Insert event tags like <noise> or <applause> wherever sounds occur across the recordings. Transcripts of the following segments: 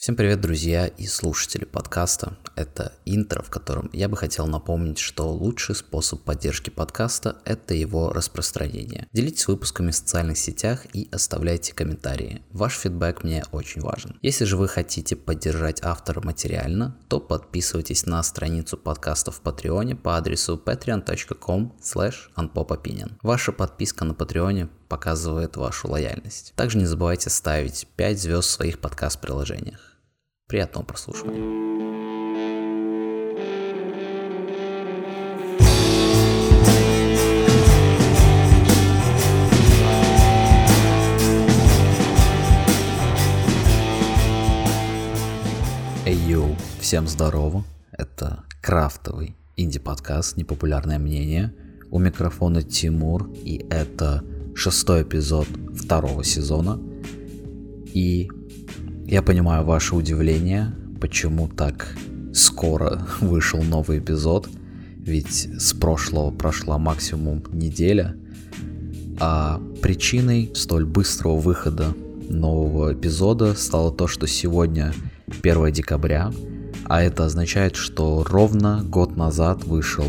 Всем привет, друзья и слушатели подкаста. Это интро, в котором я бы хотел напомнить, что лучший способ поддержки подкаста – это его распространение. Делитесь выпусками в социальных сетях и оставляйте комментарии. Ваш фидбэк мне очень важен. Если же вы хотите поддержать автора материально, то подписывайтесь на страницу подкаста в Патреоне по адресу patreon.com slash Ваша подписка на Патреоне показывает вашу лояльность. Также не забывайте ставить 5 звезд в своих подкаст-приложениях. Приятного прослушивания. Йоу, всем здорово. Это крафтовый инди-подкаст «Непопулярное мнение». У микрофона Тимур, и это шестой эпизод второго сезона. И я понимаю ваше удивление, почему так скоро <laughs> вышел новый эпизод, ведь с прошлого прошла максимум неделя, а причиной столь быстрого выхода нового эпизода стало то, что сегодня 1 декабря, а это означает, что ровно год назад вышел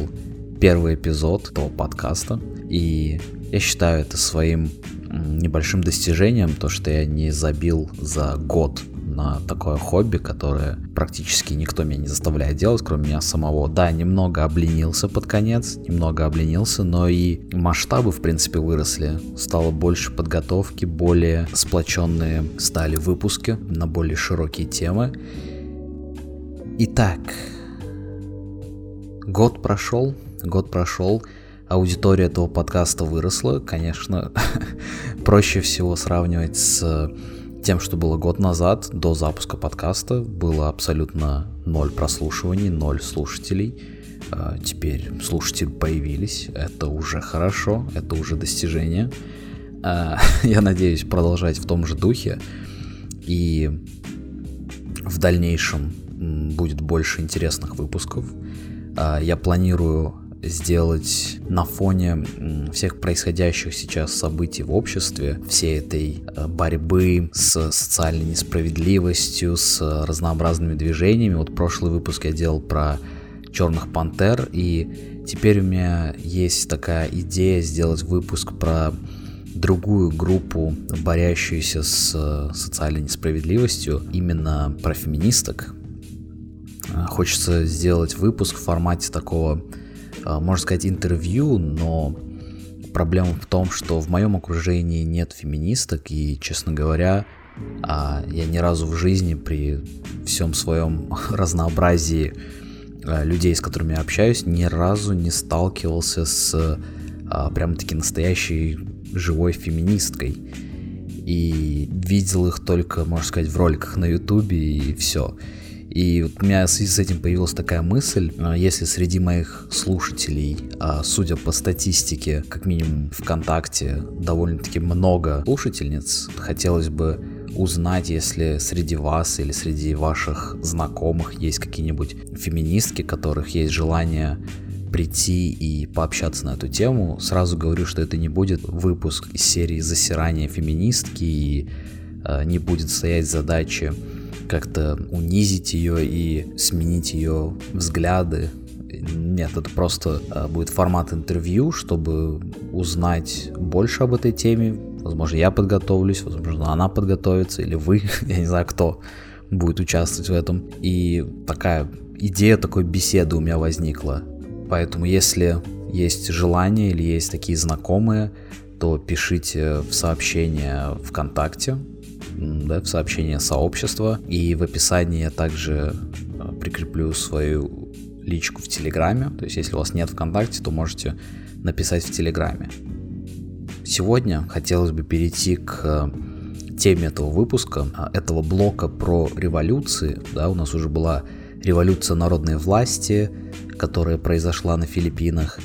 первый эпизод этого подкаста, и я считаю это своим небольшим достижением, то, что я не забил за год на такое хобби, которое практически никто меня не заставляет делать, кроме меня самого. Да, немного обленился под конец, немного обленился, но и масштабы, в принципе, выросли. Стало больше подготовки, более сплоченные стали выпуски на более широкие темы. Итак, год прошел, год прошел, аудитория этого подкаста выросла. Конечно, <laughs> проще всего сравнивать с тем, что было год назад, до запуска подкаста, было абсолютно ноль прослушиваний, ноль слушателей. А, теперь слушатели появились, это уже хорошо, это уже достижение. А, <laughs> я надеюсь продолжать в том же духе, и в дальнейшем будет больше интересных выпусков. А, я планирую сделать на фоне всех происходящих сейчас событий в обществе, всей этой э, борьбы с социальной несправедливостью, с разнообразными движениями. Вот прошлый выпуск я делал про черных пантер, и теперь у меня есть такая идея сделать выпуск про другую группу, борящуюся с социальной несправедливостью, именно про феминисток. Э, хочется сделать выпуск в формате такого можно сказать, интервью, но проблема в том, что в моем окружении нет феминисток, и, честно говоря, а, я ни разу в жизни при всем своем <laughs> разнообразии а, людей, с которыми я общаюсь, ни разу не сталкивался с прям-таки настоящей живой феминисткой. И видел их только, можно сказать, в роликах на ютубе и все. И вот у меня в связи с этим появилась такая мысль, а, если среди моих слушателей, а, судя по статистике, как минимум ВКонтакте, довольно-таки много слушательниц, хотелось бы узнать, если среди вас или среди ваших знакомых есть какие-нибудь феминистки, которых есть желание прийти и пообщаться на эту тему. Сразу говорю, что это не будет выпуск из серии засирания феминистки и э, не будет стоять задачи как-то унизить ее и сменить ее взгляды. Нет, это просто а, будет формат интервью, чтобы узнать больше об этой теме. Возможно, я подготовлюсь, возможно, она подготовится, или вы, <laughs> я не знаю, кто будет участвовать в этом. И такая идея такой беседы у меня возникла. Поэтому, если есть желание или есть такие знакомые, то пишите в сообщение ВКонтакте, да, в сообщение сообщества. И в описании я также э, прикреплю свою личку в Телеграме. То есть, если у вас нет ВКонтакте, то можете написать в Телеграме. Сегодня хотелось бы перейти к э, теме этого выпуска, э, этого блока про революции. Да, у нас уже была революция народной власти, которая произошла на Филиппинах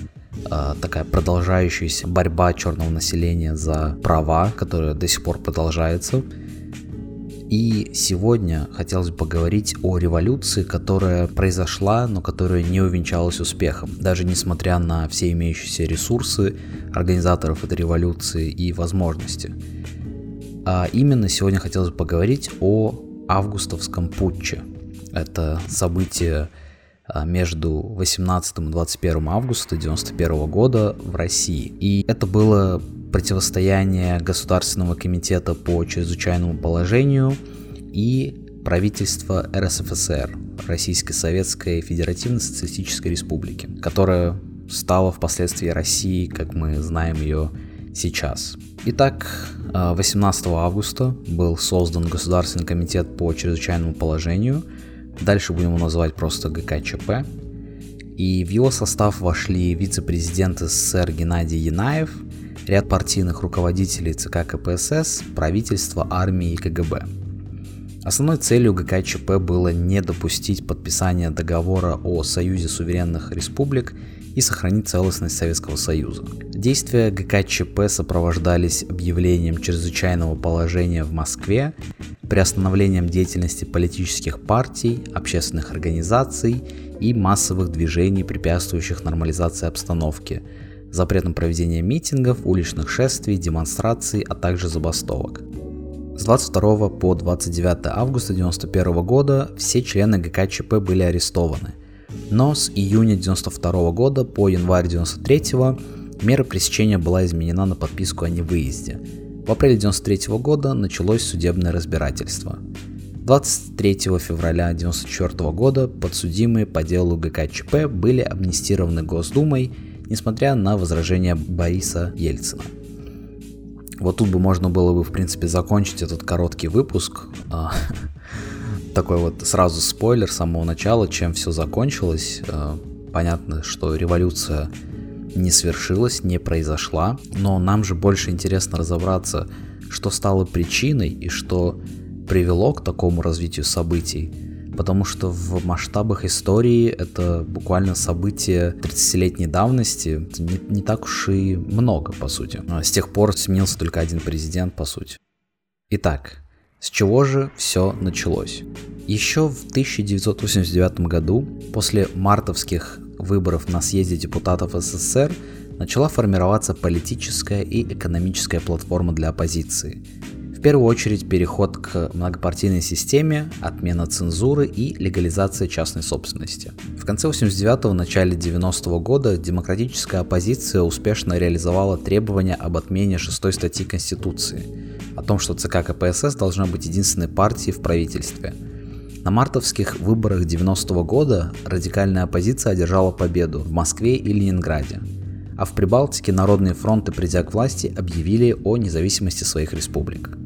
такая продолжающаяся борьба черного населения за права, которая до сих пор продолжается. И сегодня хотелось бы поговорить о революции, которая произошла, но которая не увенчалась успехом. Даже несмотря на все имеющиеся ресурсы организаторов этой революции и возможности. А именно сегодня хотелось бы поговорить о августовском путче. Это событие а, между 18 и 21 августа 1991 года в России. И это было противостояние Государственного комитета по чрезвычайному положению и правительства РСФСР, Российской Советской Федеративной Социалистической Республики, которая стала впоследствии Россией, как мы знаем ее сейчас. Итак, 18 августа был создан Государственный комитет по чрезвычайному положению, дальше будем его называть просто ГКЧП, и в его состав вошли вице-президент СССР Геннадий Янаев, ряд партийных руководителей ЦК КПСС, правительства, армии и КГБ. Основной целью ГКЧП было не допустить подписания договора о Союзе суверенных республик и сохранить целостность Советского Союза. Действия ГКЧП сопровождались объявлением чрезвычайного положения в Москве, приостановлением деятельности политических партий, общественных организаций и массовых движений, препятствующих нормализации обстановки, запретом проведения митингов, уличных шествий, демонстраций, а также забастовок. С 22 по 29 августа 1991 года все члены ГКЧП были арестованы – но с июня 1992 года по январь 1993 мера пресечения была изменена на подписку о невыезде. В апреле 1993 года началось судебное разбирательство. 23 февраля 1994 года подсудимые по делу ГКЧП были амнистированы Госдумой, несмотря на возражения Бориса Ельцина. Вот тут бы можно было бы, в принципе, закончить этот короткий выпуск. А, <laughs> такой вот сразу спойлер с самого начала, чем все закончилось. Э, понятно, что революция не свершилась, не произошла, но нам же больше интересно разобраться, что стало причиной и что привело к такому развитию событий. Потому что в масштабах истории это буквально событие 30-летней давности, не, не так уж и много, по сути. С тех пор сменился только один президент, по сути. Итак, с чего же все началось? Еще в 1989 году, после мартовских выборов на съезде депутатов СССР, начала формироваться политическая и экономическая платформа для оппозиции. Первую очередь переход к многопартийной системе, отмена цензуры и легализация частной собственности. В конце 89-го, начале 90-го года демократическая оппозиция успешно реализовала требования об отмене шестой статьи Конституции – о том, что ЦК КПСС должна быть единственной партией в правительстве. На мартовских выборах 90 -го года радикальная оппозиция одержала победу в Москве и Ленинграде, а в Прибалтике народные фронты, придя к власти, объявили о независимости своих республик.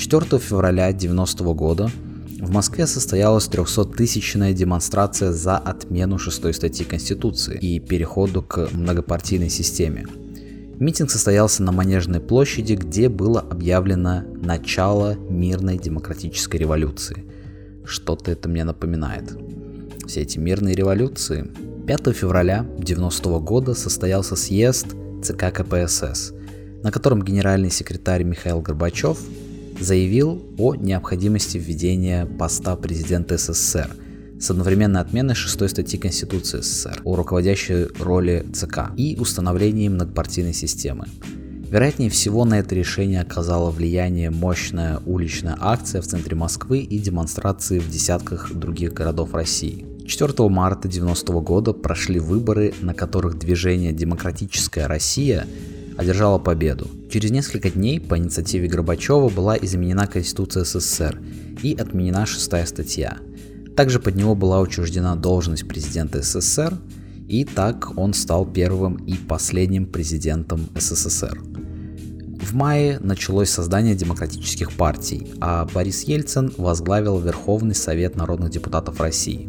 4 февраля 90 -го года в Москве состоялась 300-тысячная демонстрация за отмену шестой статьи Конституции и переходу к многопартийной системе – Митинг состоялся на Манежной площади, где было объявлено начало мирной демократической революции. Что-то это мне напоминает. Все эти мирные революции. 5 февраля 90 -го года состоялся съезд ЦК КПСС, на котором генеральный секретарь Михаил Горбачев заявил о необходимости введения поста президента СССР – с одновременной отменой шестой статьи Конституции СССР о руководящей роли ЦК и установлением многопартийной системы. Вероятнее всего на это решение оказало влияние мощная уличная акция в центре Москвы и демонстрации в десятках других городов России. 4 марта 1990 года прошли выборы, на которых движение «Демократическая Россия» одержала победу. Через несколько дней по инициативе Горбачева была изменена Конституция СССР и отменена шестая статья – также под него была учреждена должность президента СССР, и так он стал первым и последним президентом СССР. В мае началось создание демократических партий, а Борис Ельцин возглавил Верховный Совет народных депутатов России.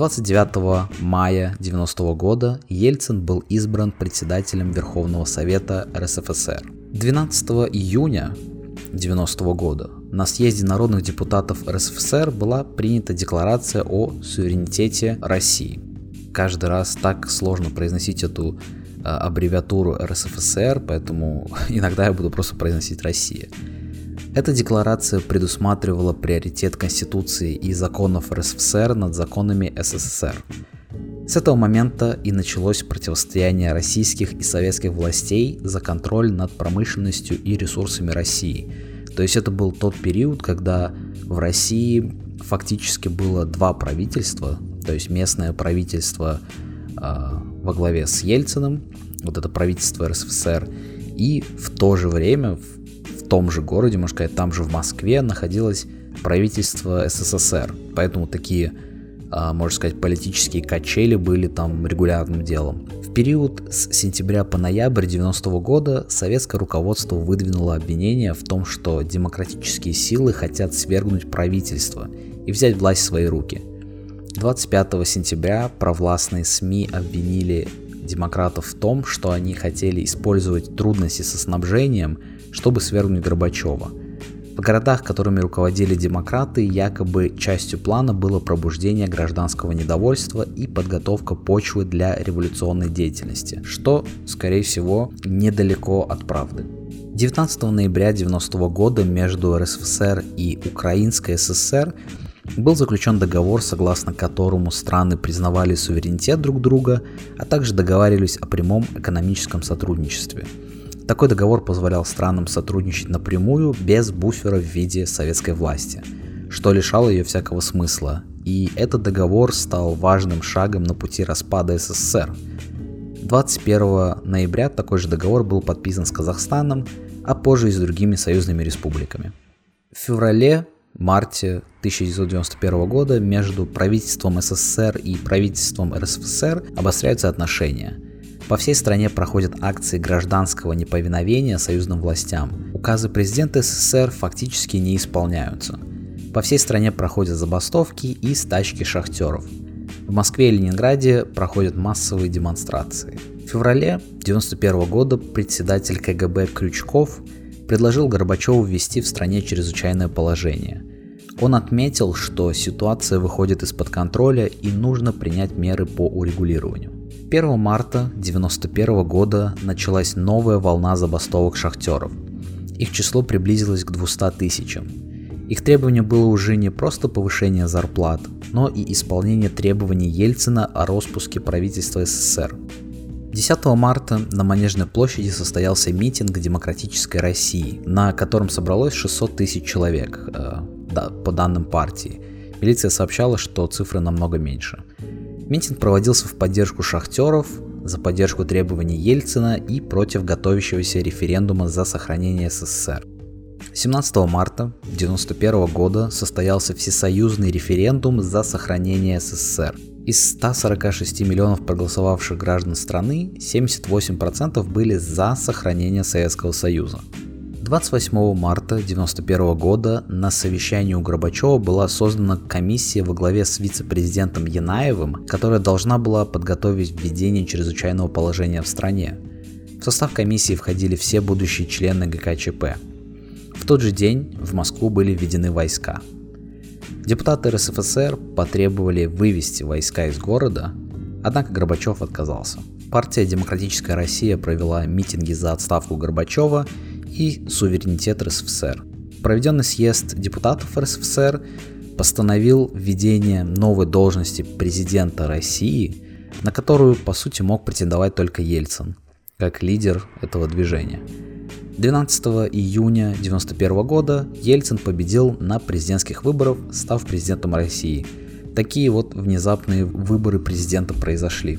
29 мая 1990 года Ельцин был избран председателем Верховного Совета РСФСР. 12 июня 1990 года на съезде народных депутатов РСФСР была принята декларация о суверенитете России. Каждый раз так сложно произносить эту э, аббревиатуру РСФСР, поэтому <laughs> иногда я буду просто произносить Россия. Эта декларация предусматривала приоритет Конституции и законов РСФСР над законами СССР. С этого момента и началось противостояние российских и советских властей за контроль над промышленностью и ресурсами России – то есть это был тот период, когда в России фактически было два правительства, то есть местное правительство э, во главе с Ельциным, вот это правительство РСФСР, и в то же время в, том же городе, можно сказать, там же в Москве находилось правительство СССР. Поэтому такие, э, можно сказать, политические качели были там регулярным делом. В период с сентября по ноябрь 90 -го года советское руководство выдвинуло обвинение в том, что демократические силы хотят свергнуть правительство и взять власть в свои руки. 25 сентября провластные СМИ обвинили демократов в том, что они хотели использовать трудности со снабжением, чтобы свергнуть Горбачева. В городах, которыми руководили демократы, якобы частью плана было пробуждение гражданского недовольства и подготовка почвы для революционной деятельности, что, скорее всего, недалеко от правды. 19 ноября 1990 года между РСФСР и Украинской ССР был заключен договор, согласно которому страны признавали суверенитет друг друга, а также договаривались о прямом экономическом сотрудничестве. Такой договор позволял странам сотрудничать напрямую, без буфера в виде советской власти, что лишало ее всякого смысла, и этот договор стал важным шагом на пути распада СССР. 21 ноября такой же договор был подписан с Казахстаном, а позже и с другими союзными республиками. В феврале марте 1991 года между правительством СССР и правительством РСФСР обостряются отношения. По всей стране проходят акции гражданского неповиновения союзным властям. Указы президента СССР фактически не исполняются. По всей стране проходят забастовки и стачки шахтеров. В Москве и Ленинграде проходят массовые демонстрации. В феврале 1991 года председатель КГБ Крючков предложил Горбачеву ввести в стране чрезвычайное положение. Он отметил, что ситуация выходит из-под контроля и нужно принять меры по урегулированию. 1 марта 1991 года началась новая волна забастовок шахтеров. Их число приблизилось к 200 тысячам. Их требование было уже не просто повышение зарплат, но и исполнение требований Ельцина о распуске правительства СССР. 10 марта на Манежной площади состоялся митинг Демократической России, на котором собралось 600 тысяч человек, э, да, по данным партии. Милиция сообщала, что цифры намного меньше. Митинг проводился в поддержку шахтеров, за поддержку требований Ельцина и против готовящегося референдума за сохранение СССР. 17 марта 1991 года состоялся всесоюзный референдум за сохранение СССР. Из 146 миллионов проголосовавших граждан страны 78% были за сохранение Советского Союза. 28 марта 1991 года на совещании у Горбачева была создана комиссия во главе с вице-президентом Янаевым, которая должна была подготовить введение чрезвычайного положения в стране. В состав комиссии входили все будущие члены ГКЧП. В тот же день в Москву были введены войска. Депутаты РСФСР потребовали вывести войска из города, однако Горбачев отказался. Партия «Демократическая Россия» провела митинги за отставку Горбачева и суверенитет РСФСР. Проведенный съезд депутатов РСФСР постановил введение новой должности президента России, на которую, по сути, мог претендовать только Ельцин, как лидер этого движения. 12 июня 1991 года Ельцин победил на президентских выборах, став президентом России. Такие вот внезапные выборы президента произошли.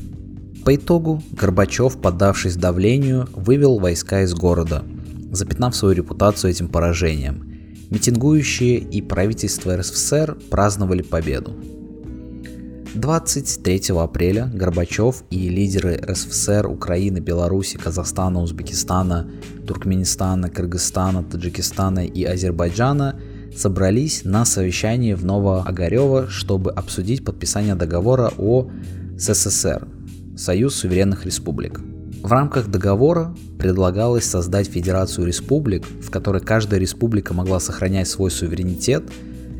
По итогу Горбачев, поддавшись давлению, вывел войска из города – запятнав свою репутацию этим поражением. Митингующие и правительство РСФСР праздновали победу. 23 апреля Горбачев и лидеры РСФСР, Украины, Беларуси, Казахстана, Узбекистана, Туркменистана, Кыргызстана, Таджикистана и Азербайджана собрались на совещании в Новоогарево, чтобы обсудить подписание договора о СССР – Союз суверенных республик – в рамках договора предлагалось создать Федерацию республик, в которой каждая республика могла сохранять свой суверенитет.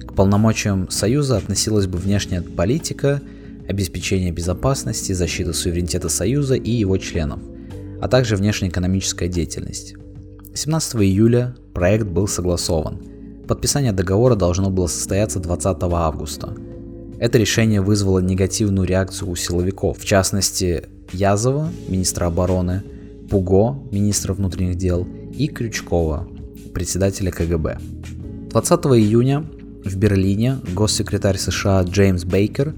К полномочиям Союза относилась бы внешняя политика, обеспечение безопасности, защита суверенитета Союза и его членов, а также внешнеэкономическая деятельность. 17 июля проект был согласован. Подписание договора должно было состояться 20 августа. Это решение вызвало негативную реакцию у силовиков, в частности, Язова, министра обороны, Пуго, министра внутренних дел, и Крючкова, председателя КГБ. 20 июня В Берлине госсекретарь США Джеймс Бейкер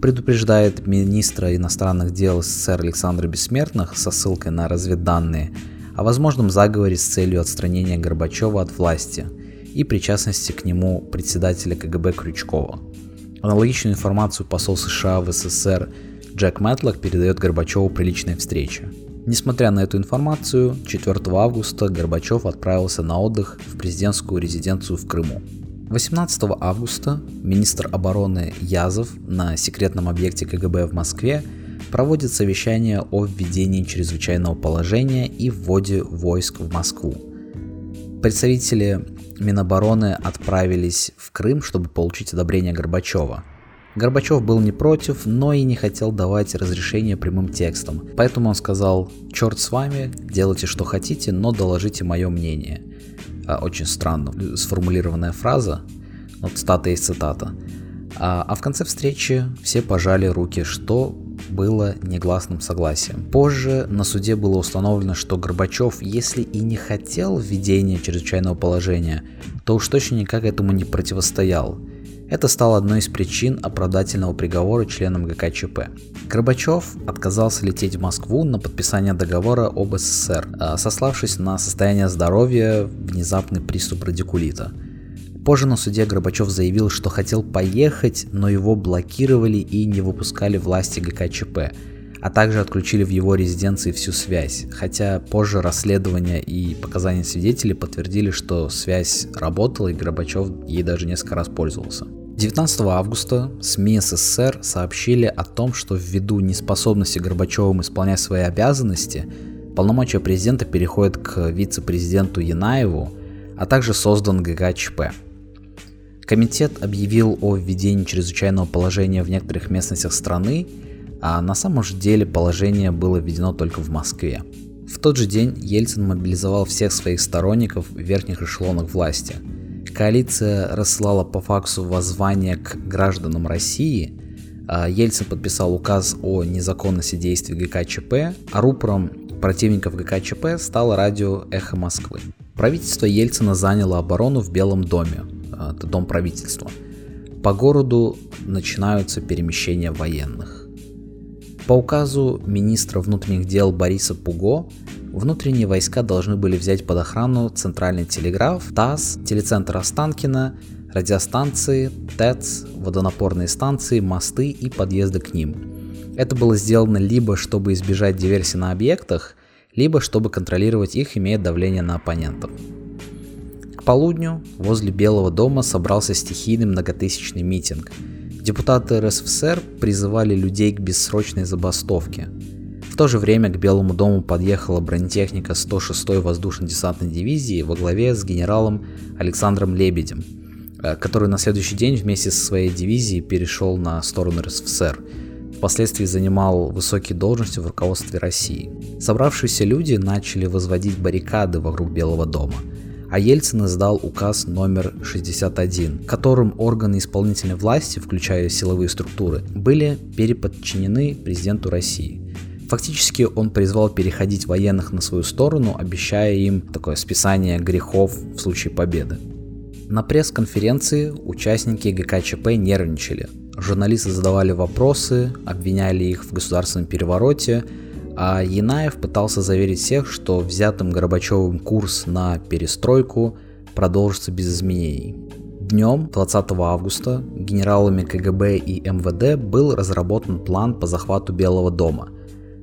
предупреждает министра иностранных дел СССР Александра Бессмертных со ссылкой на разведданные о возможном заговоре с целью отстранения Горбачева от власти и причастности к нему председателя КГБ Крючкова. Аналогичную информацию посол США в СССР Джек Мэтлок передает Горбачеву при личной встрече. Несмотря на эту информацию, 4 августа Горбачев отправился на отдых в президентскую резиденцию в Крыму. 18 августа министр обороны Язов на секретном объекте КГБ в Москве проводит совещание о введении чрезвычайного положения и вводе войск в Москву. Представители Минобороны отправились в Крым, чтобы получить одобрение Горбачева. Горбачев был не против, но и не хотел давать разрешение прямым текстом. Поэтому он сказал, черт с вами, делайте что хотите, но доложите мое мнение. А, очень странно сформулированная фраза, но цитата есть цитата. А, а в конце встречи все пожали руки, что было негласным согласием. Позже на суде было установлено, что Горбачев, если и не хотел введения чрезвычайного положения, то уж точно никак этому не противостоял. Это стало одной из причин оправдательного приговора членам ГКЧП. Горбачев отказался лететь в Москву на подписание договора об СССР, а, сославшись на состояние здоровья, внезапный приступ радикулита – Позже на суде Горбачев заявил, что хотел поехать, но его блокировали и не выпускали власти ГКЧП, а также отключили в его резиденции всю связь, хотя позже расследования и показания свидетелей подтвердили, что связь работала и Горбачев ей даже несколько раз пользовался. 19 августа СМИ СССР сообщили о том, что ввиду неспособности Горбачевым исполнять свои обязанности, полномочия президента переходят к вице-президенту Янаеву, а также создан ГКЧП. Комитет объявил о введении чрезвычайного положения в некоторых местностях страны, а на самом же деле положение было введено только в Москве. В тот же день Ельцин мобилизовал всех своих сторонников в верхних эшелонах власти. Коалиция рассылала по факсу воззвание к гражданам России, а Ельцин подписал указ о незаконности действий ГКЧП, а рупором противников ГКЧП стало радио «Эхо Москвы». Правительство Ельцина заняло оборону в Белом доме, это дом правительства. По городу начинаются перемещения военных. По указу министра внутренних дел Бориса Пуго, внутренние войска должны были взять под охрану Центральный телеграф, ТАСС, телецентр Останкина, радиостанции, ТЭЦ, водонапорные станции, мосты и подъезды к ним. Это было сделано либо чтобы избежать диверсии на объектах, либо чтобы контролировать их, имея давление на оппонентов. К полудню возле Белого дома собрался стихийный многотысячный митинг. Депутаты РСФСР призывали людей к бессрочной забастовке. В то же время к Белому дому подъехала бронетехника 106-й воздушно-десантной дивизии во главе с генералом Александром Лебедем, э, который на следующий день вместе со своей дивизией перешел на сторону РСФСР. Впоследствии занимал высокие должности в руководстве России. Собравшиеся люди начали возводить баррикады вокруг Белого дома – а Ельцин издал указ номер 61, которым органы исполнительной власти, включая силовые структуры, были переподчинены президенту России. Фактически он призвал переходить военных на свою сторону, обещая им такое списание грехов в случае победы. На пресс-конференции участники ГКЧП нервничали. Журналисты задавали вопросы, обвиняли их в государственном перевороте, а Янаев пытался заверить всех, что взятым Горбачевым курс на перестройку продолжится без изменений. Днем 20 августа генералами КГБ и МВД был разработан план по захвату Белого дома.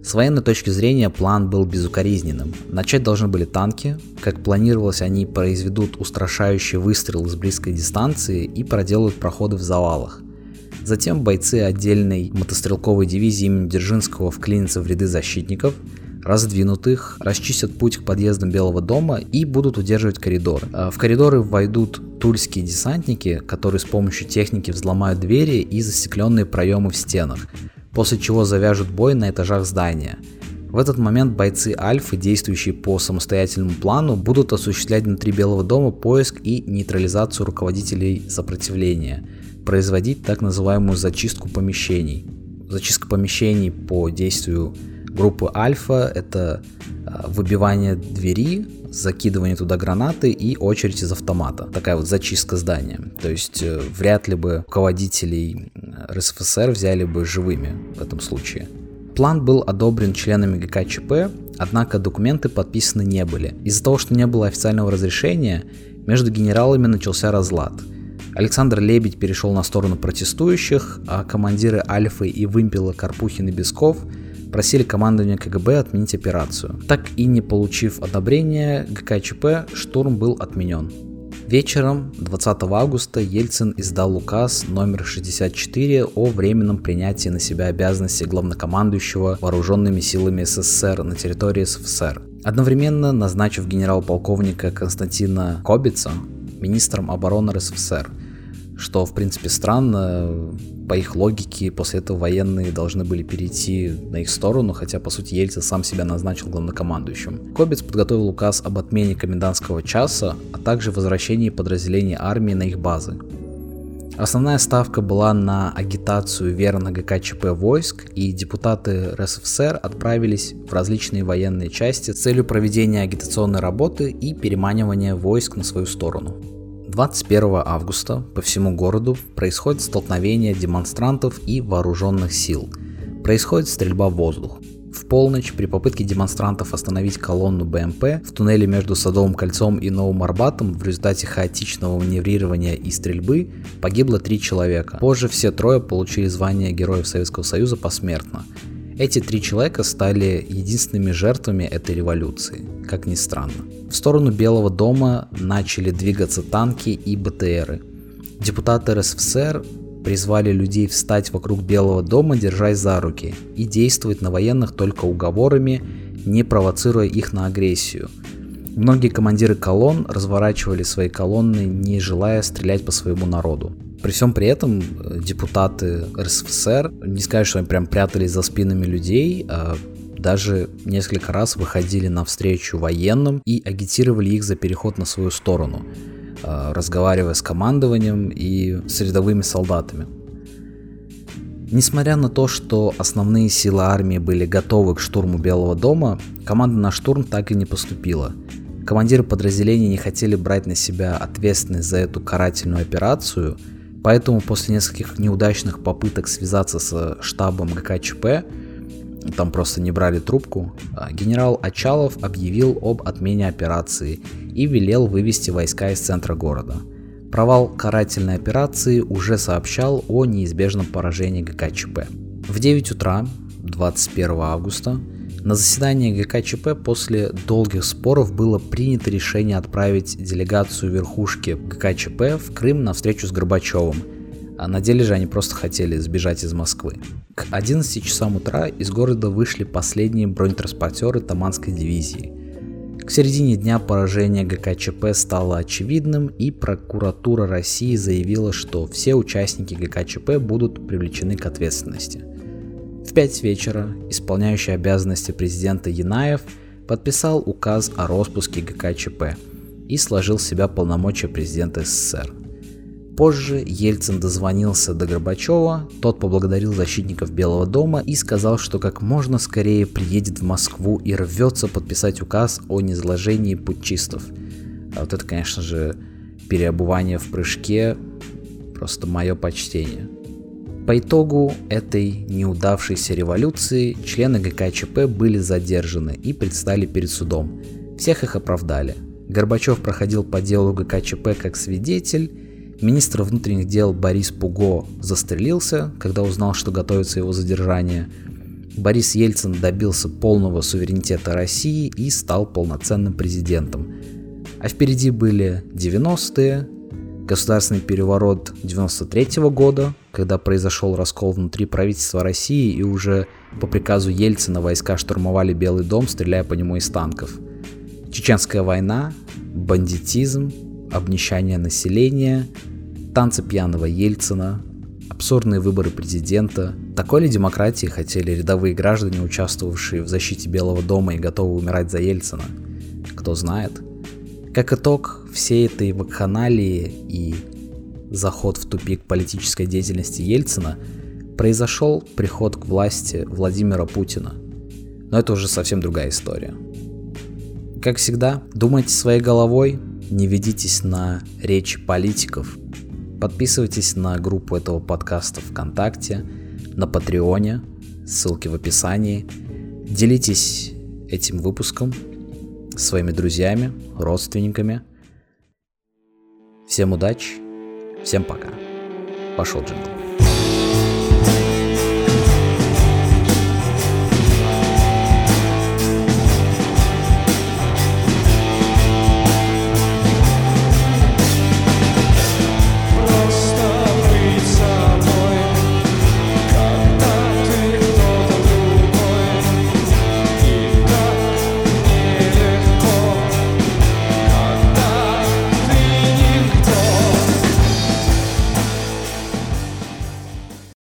С военной точки зрения план был безукоризненным. Начать должны были танки, как планировалось они произведут устрашающий выстрел с близкой дистанции и проделают проходы в завалах. Затем бойцы отдельной мотострелковой дивизии имени Дзержинского вклинятся в ряды защитников, раздвинут их, расчистят путь к подъездам Белого дома и будут удерживать коридор. А в коридоры войдут тульские десантники, которые с помощью техники взломают двери и застекленные проемы в стенах, после чего завяжут бой на этажах здания. В этот момент бойцы Альфы, действующие по самостоятельному плану, будут осуществлять внутри Белого дома поиск и нейтрализацию руководителей сопротивления – производить так называемую зачистку помещений. Зачистка помещений по действию группы альфа – это а, выбивание двери закидывание туда гранаты и очередь из автомата. Такая вот зачистка здания. То есть э, вряд ли бы руководителей РСФСР взяли бы живыми в этом случае. План был одобрен членами ГКЧП, однако документы подписаны не были. Из-за того, что не было официального разрешения, между генералами начался разлад. Александр Лебедь перешел на сторону протестующих, а командиры Альфы и Вымпела Карпухин и Бесков просили командование КГБ отменить операцию. Так и не получив одобрения ГКЧП, штурм был отменен. Вечером 20 августа Ельцин издал указ номер 64 о временном принятии на себя обязанностей главнокомандующего вооруженными силами СССР на территории СССР. Одновременно назначив генерал-полковника Константина Кобица министром обороны РСФСР, что в принципе странно, по их логике после этого военные должны были перейти на их сторону, хотя по сути Ельцин сам себя назначил главнокомандующим. Кобец подготовил указ об отмене комендантского часа, а также возвращении подразделений армии на их базы. Основная ставка была на агитацию верных ГКЧП войск, и депутаты РСФСР отправились в различные военные части с целью проведения агитационной работы и переманивания войск на свою сторону. 21 августа по всему городу происходит столкновение демонстрантов и вооруженных сил. Происходит стрельба в воздух. В полночь при попытке демонстрантов остановить колонну БМП в туннеле между Садовым кольцом и Новым Арбатом в результате хаотичного маневрирования и стрельбы погибло три человека. Позже все трое получили звание Героев Советского Союза посмертно. Эти три человека стали единственными жертвами этой революции, как ни странно. В сторону Белого дома начали двигаться танки и БТРы. Депутаты РСФСР призвали людей встать вокруг Белого дома, держась за руки, и действовать на военных только уговорами, не провоцируя их на агрессию. Многие командиры колонн разворачивали свои колонны, не желая стрелять по своему народу. При всем при этом э, депутаты РСФСР, не сказать, что они прям прятались за спинами людей, а даже несколько раз выходили навстречу военным и агитировали их за переход на свою сторону, а, разговаривая с командованием и с рядовыми солдатами. Несмотря на то, что основные силы армии были готовы к штурму Белого дома, команда на штурм так и не поступила. Командиры подразделений не хотели брать на себя ответственность за эту карательную операцию – Поэтому после нескольких неудачных попыток связаться с штабом ГКЧП, там просто не брали трубку, а, генерал Очалов объявил об отмене операции и велел вывести войска из центра города. Провал карательной операции уже сообщал о неизбежном поражении ГКЧП. В 9 утра 21 августа на заседании ГКЧП после долгих споров было принято решение отправить делегацию верхушки ГКЧП в Крым на встречу с Горбачевым, а на деле же они просто хотели сбежать из Москвы. К 11 часам утра из города вышли последние бронетранспортеры Таманской дивизии. К середине дня поражение ГКЧП стало очевидным, и прокуратура России заявила, что все участники ГКЧП будут привлечены к ответственности – в 5 вечера исполняющий обязанности президента Янаев подписал указ о распуске ГКЧП и сложил в себя полномочия президента СССР. Позже Ельцин дозвонился до Горбачева, тот поблагодарил защитников Белого дома и сказал, что как можно скорее приедет в Москву и рвется подписать указ о низложении путчистов. А вот это, конечно же, переобувание в прыжке, просто мое почтение. По итогу этой неудавшейся революции члены ГКЧП были задержаны и предстали перед судом. Всех их оправдали. Горбачев проходил по делу ГКЧП как свидетель, министр внутренних дел Борис Пуго застрелился, когда узнал, что готовится его задержание. Борис Ельцин добился полного суверенитета России и стал полноценным президентом. А впереди были 90-е, государственный переворот 93 года, когда произошел раскол внутри правительства России и уже по приказу Ельцина войска штурмовали Белый дом, стреляя по нему из танков. Чеченская война, бандитизм, обнищание населения, танцы пьяного Ельцина, абсурдные выборы президента. Такой ли демократии хотели рядовые граждане, участвовавшие в защите Белого дома и готовы умирать за Ельцина? Кто знает. Как итог всей этой вакханалии и заход в тупик политической деятельности Ельцина произошел приход к власти Владимира Путина. Но это уже совсем другая история. Как всегда, думайте своей головой, не ведитесь на речи политиков. Подписывайтесь на группу этого подкаста ВКонтакте, на Патреоне, ссылки в описании. Делитесь этим выпуском своими друзьями, родственниками. Всем удачи, всем пока. Пошел джингл.